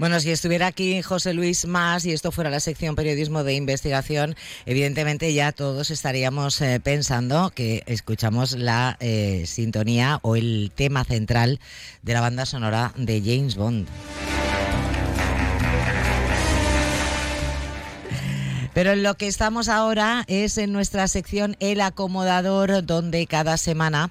Bueno, si estuviera aquí José Luis Más y esto fuera la sección periodismo de investigación, evidentemente ya todos estaríamos eh, pensando que escuchamos la eh, sintonía o el tema central de la banda sonora de James Bond. Pero en lo que estamos ahora es en nuestra sección El Acomodador, donde cada semana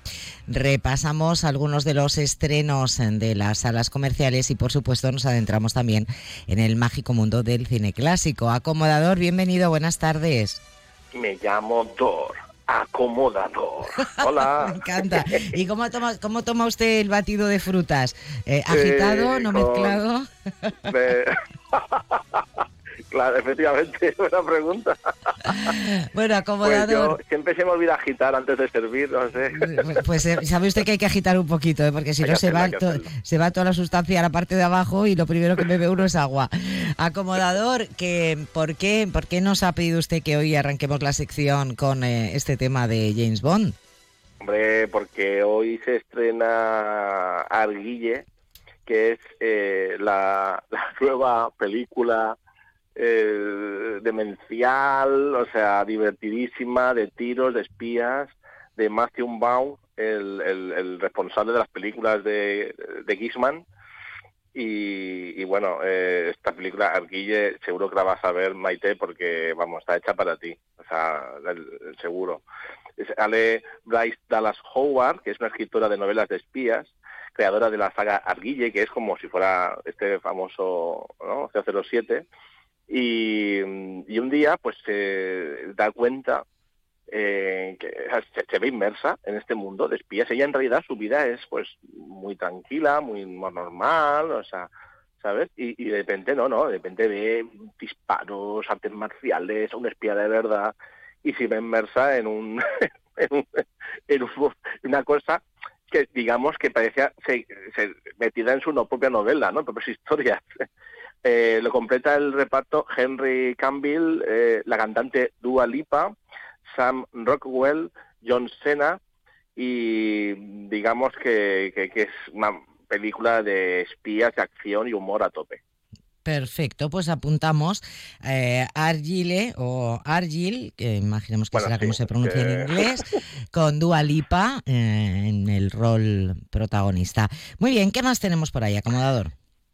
repasamos algunos de los estrenos de las salas comerciales y por supuesto nos adentramos también en el mágico mundo del cine clásico. Acomodador, bienvenido, buenas tardes. Me llamo Dor. Acomodador. Hola. Me encanta. ¿Y cómo toma, cómo toma usted el batido de frutas? Eh, ¿Agitado, Eh, no con- mezclado? Me- claro, efectivamente, buena pregunta. Bueno, Pues yo acomodador. siempre se me olvida agitar antes de servir, no sé. Pues eh, sabe usted que hay que agitar un poquito, ¿eh? porque si Hay no se va, se va toda la sustancia a la parte de abajo y lo primero que bebe uno es agua. Acomodador, que, ¿por, qué, ¿por qué nos ha pedido usted que hoy arranquemos la sección con eh, este tema de James Bond? Hombre, porque hoy se estrena Arguille, que es la, la nueva película eh, demencial, o sea, divertidísima, de tiros, de espías, de Matthew Baum, el, el- responsable de las películas de, de Gizman. Y, bueno, eh, esta película, Arguille, seguro que la vas a ver, Maite, porque, vamos, está hecha para ti, o sea, el- seguro. Sale Bryce Dallas Howard, que es una escritora de novelas de espías, creadora de la saga Arguille, que es como si fuera este famoso ¿no? 007. Y, un día, pues se da cuenta eh, que se, se ve inmersa en este mundo de espías. Ella en realidad su vida es pues muy tranquila, muy normal, o sea, ¿sabes? Y, y de repente no, no, de repente ve disparos, artes marciales, un espía de verdad y se ve inmersa en un, en, un- en un- una cosa que digamos que parecía se, se- metida en su no propia novela, ¿no? propias historias. Eh, lo completa el reparto Henry Campbell, eh, la cantante Dua Lipa, Sam Rockwell, John Cena y digamos que, que- que es una película de espías, de acción y humor a tope. Perfecto, pues apuntamos eh, Argile o Argil, que imaginemos que Bueno, será sí, como se pronuncia que- en inglés, con Dua Lipa eh, en el rol protagonista. Muy bien, ¿qué más tenemos por ahí, acomodador?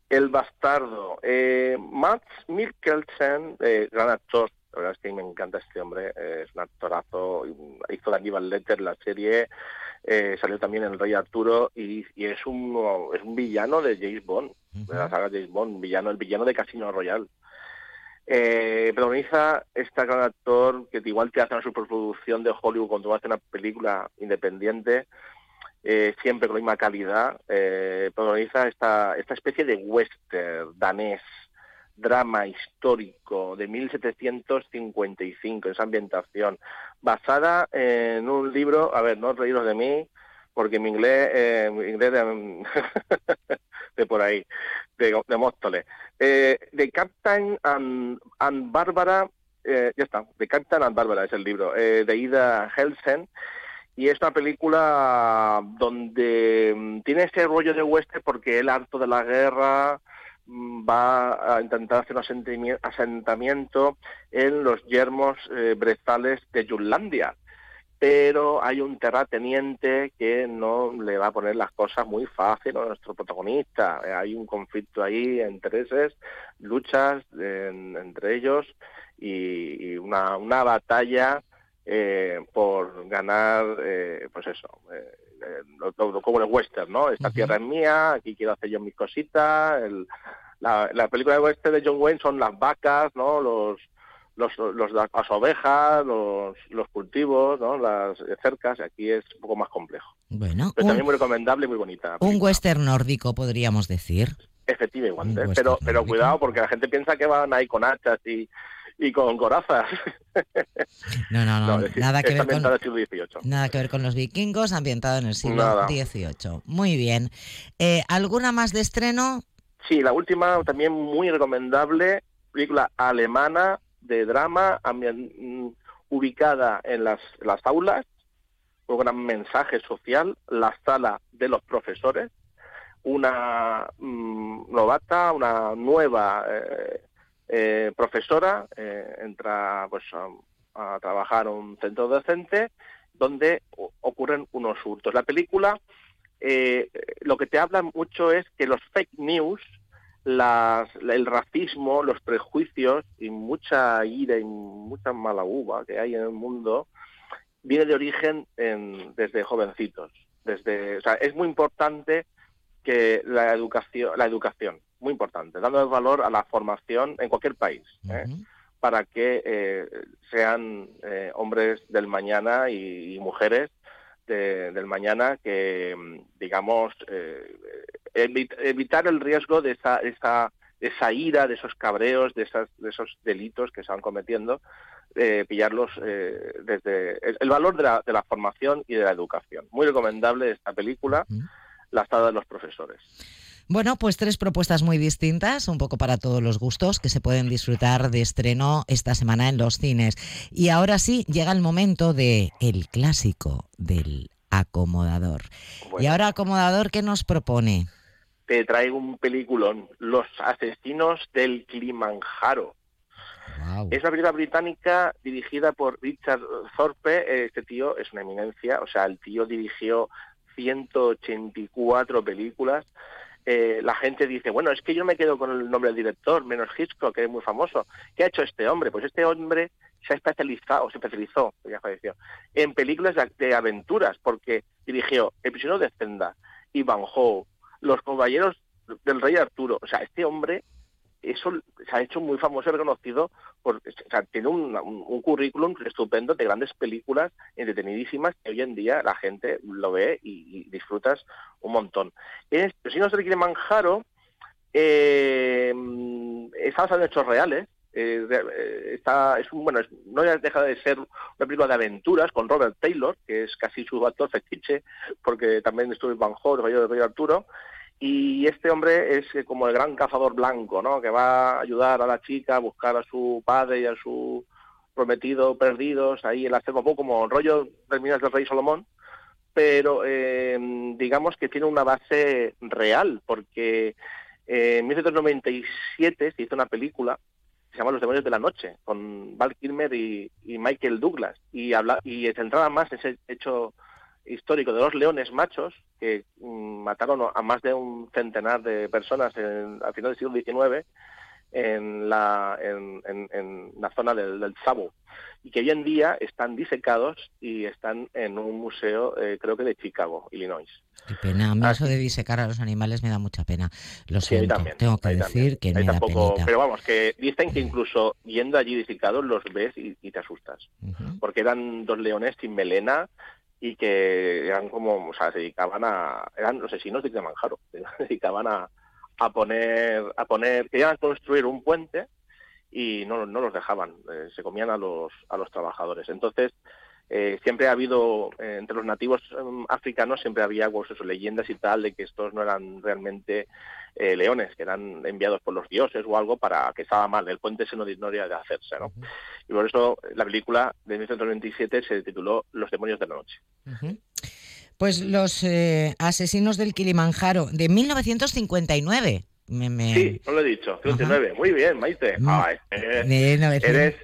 El bastardo. Eh, Max Mikkelsen, eh, gran actor, la verdad es que me encanta este hombre, eh, es un actorazo, hizo de Aníbal Lecter la serie, eh, salió también en El Rey Arturo y, y es, un, es un villano de James Bond, de la saga James Bond, villano, el villano de Casino Royale. Eh, protagoniza este gran actor que igual te hace una superproducción de Hollywood cuando hace una película independiente, eh, siempre con la misma calidad, eh, protagoniza esta, esta especie de western danés, drama histórico de 1755, esa ambientación, basada en un libro, a ver, no reíros de mí, porque mi inglés, eh, de por ahí, de, de Móstoles. Eh, de Captain and, and Bárbara, eh, ya está, de Captain and Bárbara es el libro, eh, de Ida Helsen, y es una película donde mm, tiene ese rollo de western porque él harto de la guerra mm, va a intentar hacer un asentamiento en los yermos eh, brezales de Jutlandia pero hay un terrateniente que no le va a poner las cosas muy fácil a nuestro protagonista. Eh, Hay un conflicto ahí, intereses, luchas en- entre ellos y, una batalla eh, por ganar, eh, pues eso, eh, eh, lo- lo- como el western, ¿no? Esta tierra es mía, aquí quiero hacer yo mis cositas. El- la, la película de western de John Wayne son las vacas, ¿no? Los, los, los- las ovejas, los, los cultivos, ¿no? las cercas, aquí es un poco más complejo. Bueno, Pero un, también muy recomendable y muy bonita. un western nórdico, podríamos decir. Efectivamente, pero, pero cuidado porque la gente piensa que van ahí con hachas y, y con corazas. No, no, no, nada que ver con... Nada que ver los vikingos, ambientado en el siglo Nada. XVIII. Muy bien. Eh, ¿Alguna más de estreno? Sí, la última también muy recomendable, película alemana de drama mm, ubicada en las, las aulas, con un gran mensaje social, La sala de los profesores, una mm, novata, una nueva profesora, entra pues a, a trabajar en un centro docente donde ocurren unos hurtos. La película eh, lo que te habla mucho es que los fake news, el racismo, los prejuicios y mucha ira y mucha mala uva que hay en el mundo viene de origen desde jovencitos. Desde, o sea, es muy importante que la educación, la educación, muy importante, dando el valor a la formación en cualquier país. ¿eh? para que eh, sean eh, hombres del mañana y, mujeres del mañana que, digamos, eh, evitar el riesgo de esa, esa, esa ira, de esos cabreos, de, esas, de esos delitos que se van cometiendo, pillarlos desde el, valor de la, de la, formación y de la educación. Muy recomendable esta película, La estada de los profesores. Bueno, pues tres propuestas muy distintas, un poco para todos los gustos, que se pueden disfrutar de estreno esta semana en los cines. Y ahora sí, llega el momento de el clásico del acomodador. Y ahora, acomodador, ¿qué nos propone? Te traigo un peliculón, Los asesinos del Kilimanjaro. Es una película británica dirigida por Richard Thorpe. Este tío es una eminencia, o sea, el tío dirigió 184 películas eh, la gente dice, bueno, es que yo me quedo con el nombre del director, menos Hitchcock, que es muy famoso. ¿Qué ha hecho este hombre? Pues este hombre se ha especializado, o se especializó, ya en películas de, aventuras, porque dirigió El prisionero de Zenda, Ivanhoe, Los caballeros del rey Arturo. O sea, este hombre eso se ha hecho muy famoso y reconocido, por, tiene un, currículum estupendo de grandes películas entretenidísimas que hoy en día la gente lo ve y, disfrutas un montón. En si no se quiere Manjaro, eh, está basado en hechos reales, eh, eh, está, es un, bueno, no deja de ser una película de aventuras con Robert Taylor, que es casi su actor fetiche, porque también estuvo en Van Gogh, el Rey Arturo, y este hombre es eh, como el gran cazador blanco, ¿no? Que va a ayudar a la chica a buscar a su padre y a su prometido perdidos ahí en la selva, un poco como rollo de Minas del Rey Salomón, pero eh, digamos que tiene una base real, porque eh, en 1997 se hizo una película que se llama Los demonios de la noche, con Val Kilmer y, Michael Douglas, y, habla, y centraba más en ese hecho histórico de los leones machos que mm, mataron a más de un centenar de personas en, al final del siglo XIX en la, en, la zona del, del y que hoy en día están disecados y están en un museo, eh, creo que de Chicago, Illinois. Qué pena, a mí eso de disecar a los animales me da mucha pena. Lo siento, tengo que decir que me da Pero vamos, que dicen que incluso yendo allí disecados los ves y, te asustas. Porque eran dos leones sin melena, y que eran como, o sea, se dedicaban a, eran los asesinos de Kilimanjaro, se dedicaban a, a poner, a poner, querían construir un puente y no, no los dejaban, eh, se comían a los, a los trabajadores. Entonces, eh, siempre ha habido, eh, entre los nativos em, africanos, siempre había pues, leyendas y tal de que estos no eran realmente eh, leones, que eran enviados por los dioses o algo para que estaba mal, el puente se no debería de hacerse. ¿no? Y por eso la película de 1997 se tituló Los demonios de la noche. Pues los asesinos del Kilimanjaro, de 1959. Sí, no lo he dicho, 59. Muy bien, Maite. Mm. Eres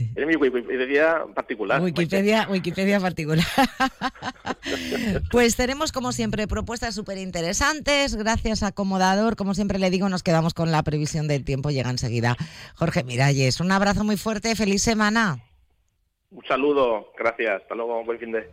es mi Wikipedia particular. Wikipedia, Wikipedia particular. pues tenemos, como siempre, propuestas súper interesantes. Gracias, acomodador. Como siempre le digo, nos quedamos con la previsión del tiempo. Llega enseguida Jorge Miralles. Un abrazo muy fuerte. Feliz semana. Un saludo. Gracias. Hasta luego. Buen fin de